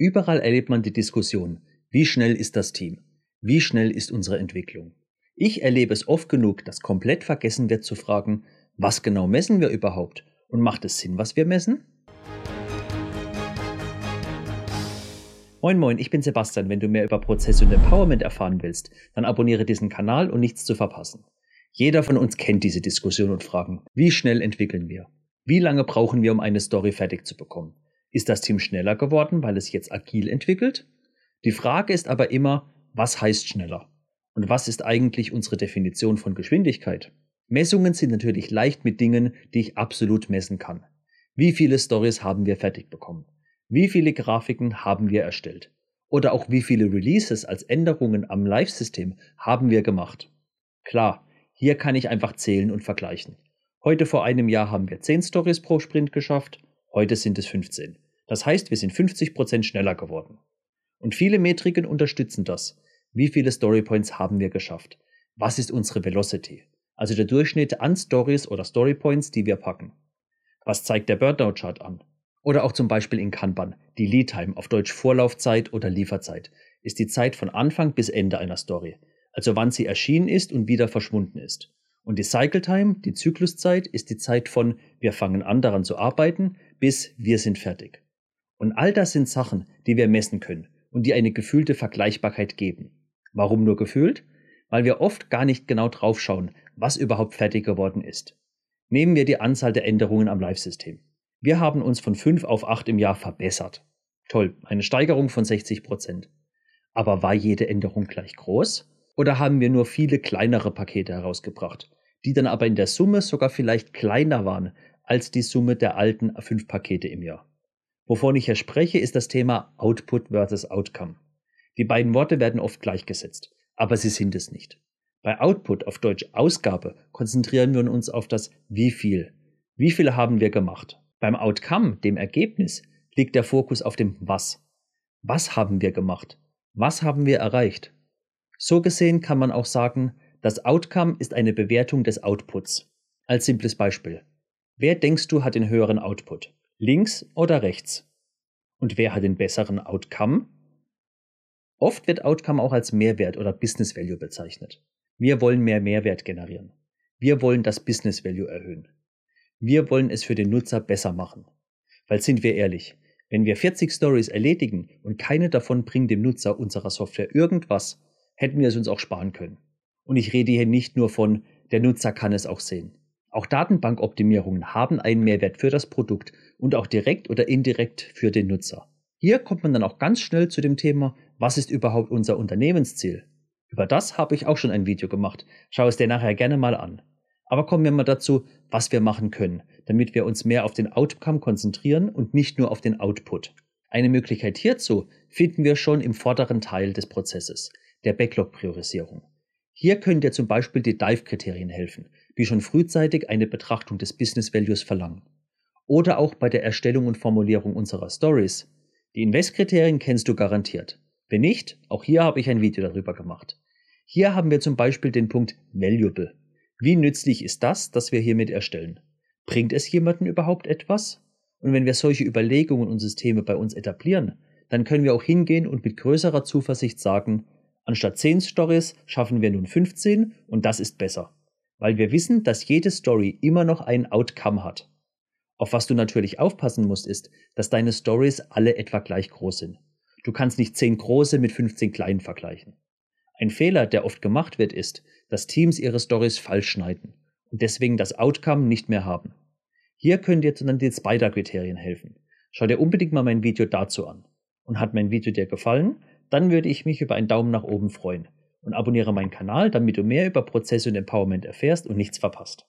Überall erlebt man die Diskussion, wie schnell ist das Team? Wie schnell ist unsere Entwicklung? Ich erlebe es oft genug, dass komplett vergessen wird zu fragen, was genau messen wir überhaupt? Und macht es Sinn, was wir messen? Moin Moin, ich bin Sebastian. Wenn du mehr über Prozesse und Empowerment erfahren willst, dann abonniere diesen Kanal und nichts zu verpassen. Jeder von uns kennt diese Diskussion und Fragen. Wie schnell entwickeln wir? Wie lange brauchen wir, um eine Story fertig zu bekommen? Ist das Team schneller geworden, weil es jetzt agil entwickelt? Die Frage ist aber immer, was heißt schneller? Und was ist eigentlich unsere Definition von Geschwindigkeit? Messungen sind natürlich leicht mit Dingen, die ich absolut messen kann. Wie viele Stories haben wir fertig bekommen? Wie viele Grafiken haben wir erstellt? Oder auch wie viele Releases als Änderungen am Live-System haben wir gemacht? Klar, hier kann ich einfach zählen und vergleichen. Heute vor einem Jahr haben wir 10 Stories pro Sprint geschafft, heute sind es 15. Das heißt, wir sind 50% schneller geworden. Und viele Metriken unterstützen das. Wie viele Storypoints haben wir geschafft? Was ist unsere Velocity? Also der Durchschnitt an Stories oder Storypoints, die wir packen. Was zeigt der Burnout-Chart an? Oder auch zum Beispiel in Kanban, die Lead Time, auf Deutsch Vorlaufzeit oder Lieferzeit, ist die Zeit von Anfang bis Ende einer Story, also wann sie erschienen ist und wieder verschwunden ist. Und die Cycle Time, die Zykluszeit, ist die Zeit von wir fangen an daran zu arbeiten bis wir sind fertig. Und all das sind Sachen, die wir messen können und die eine gefühlte Vergleichbarkeit geben. Warum nur gefühlt? Weil wir oft gar nicht genau draufschauen, was überhaupt fertig geworden ist. Nehmen wir die Anzahl der Änderungen am Live-System. Wir haben uns von 5 auf 8 im Jahr verbessert. Toll, eine Steigerung von 60 Prozent. Aber war jede Änderung gleich groß? Oder haben wir nur viele kleinere Pakete herausgebracht, die dann aber in der Summe sogar vielleicht kleiner waren als die Summe der alten 5 Pakete im Jahr? Wovon ich hier spreche, ist das Thema Output versus Outcome. Die beiden Worte werden oft gleichgesetzt, aber sie sind es nicht. Bei Output auf Deutsch Ausgabe konzentrieren wir uns auf das Wie viel. Wie viel haben wir gemacht? Beim Outcome, dem Ergebnis, liegt der Fokus auf dem Was. Was haben wir gemacht? Was haben wir erreicht? So gesehen kann man auch sagen, das Outcome ist eine Bewertung des Outputs. Als simples Beispiel. Wer denkst du hat den höheren Output? Links oder rechts. Und wer hat den besseren Outcome? Oft wird Outcome auch als Mehrwert oder Business Value bezeichnet. Wir wollen mehr Mehrwert generieren. Wir wollen das Business Value erhöhen. Wir wollen es für den Nutzer besser machen. Weil sind wir ehrlich, wenn wir 40 Stories erledigen und keine davon bringt dem Nutzer unserer Software irgendwas, hätten wir es uns auch sparen können. Und ich rede hier nicht nur von, der Nutzer kann es auch sehen. Auch Datenbankoptimierungen haben einen Mehrwert für das Produkt und auch direkt oder indirekt für den Nutzer. Hier kommt man dann auch ganz schnell zu dem Thema, was ist überhaupt unser Unternehmensziel? Über das habe ich auch schon ein Video gemacht. Schau es dir nachher gerne mal an. Aber kommen wir mal dazu, was wir machen können, damit wir uns mehr auf den Outcome konzentrieren und nicht nur auf den Output. Eine Möglichkeit hierzu finden wir schon im vorderen Teil des Prozesses, der Backlog-Priorisierung. Hier können dir zum Beispiel die Dive-Kriterien helfen, die schon frühzeitig eine Betrachtung des Business Values verlangen. Oder auch bei der Erstellung und Formulierung unserer Stories. Die Invest-Kriterien kennst du garantiert. Wenn nicht, auch hier habe ich ein Video darüber gemacht. Hier haben wir zum Beispiel den Punkt Valuable. Wie nützlich ist das, das wir hiermit erstellen? Bringt es jemanden überhaupt etwas? Und wenn wir solche Überlegungen und Systeme bei uns etablieren, dann können wir auch hingehen und mit größerer Zuversicht sagen, anstatt 10 Stories schaffen wir nun 15 und das ist besser weil wir wissen, dass jede Story immer noch ein Outcome hat. Auf was du natürlich aufpassen musst, ist, dass deine Stories alle etwa gleich groß sind. Du kannst nicht 10 große mit 15 kleinen vergleichen. Ein Fehler, der oft gemacht wird, ist, dass Teams ihre Stories falsch schneiden und deswegen das Outcome nicht mehr haben. Hier können dir dann die Spider-Kriterien helfen. Schau dir unbedingt mal mein Video dazu an. Und hat mein Video dir gefallen, dann würde ich mich über einen Daumen nach oben freuen und abonniere meinen Kanal, damit du mehr über Prozesse und Empowerment erfährst und nichts verpasst.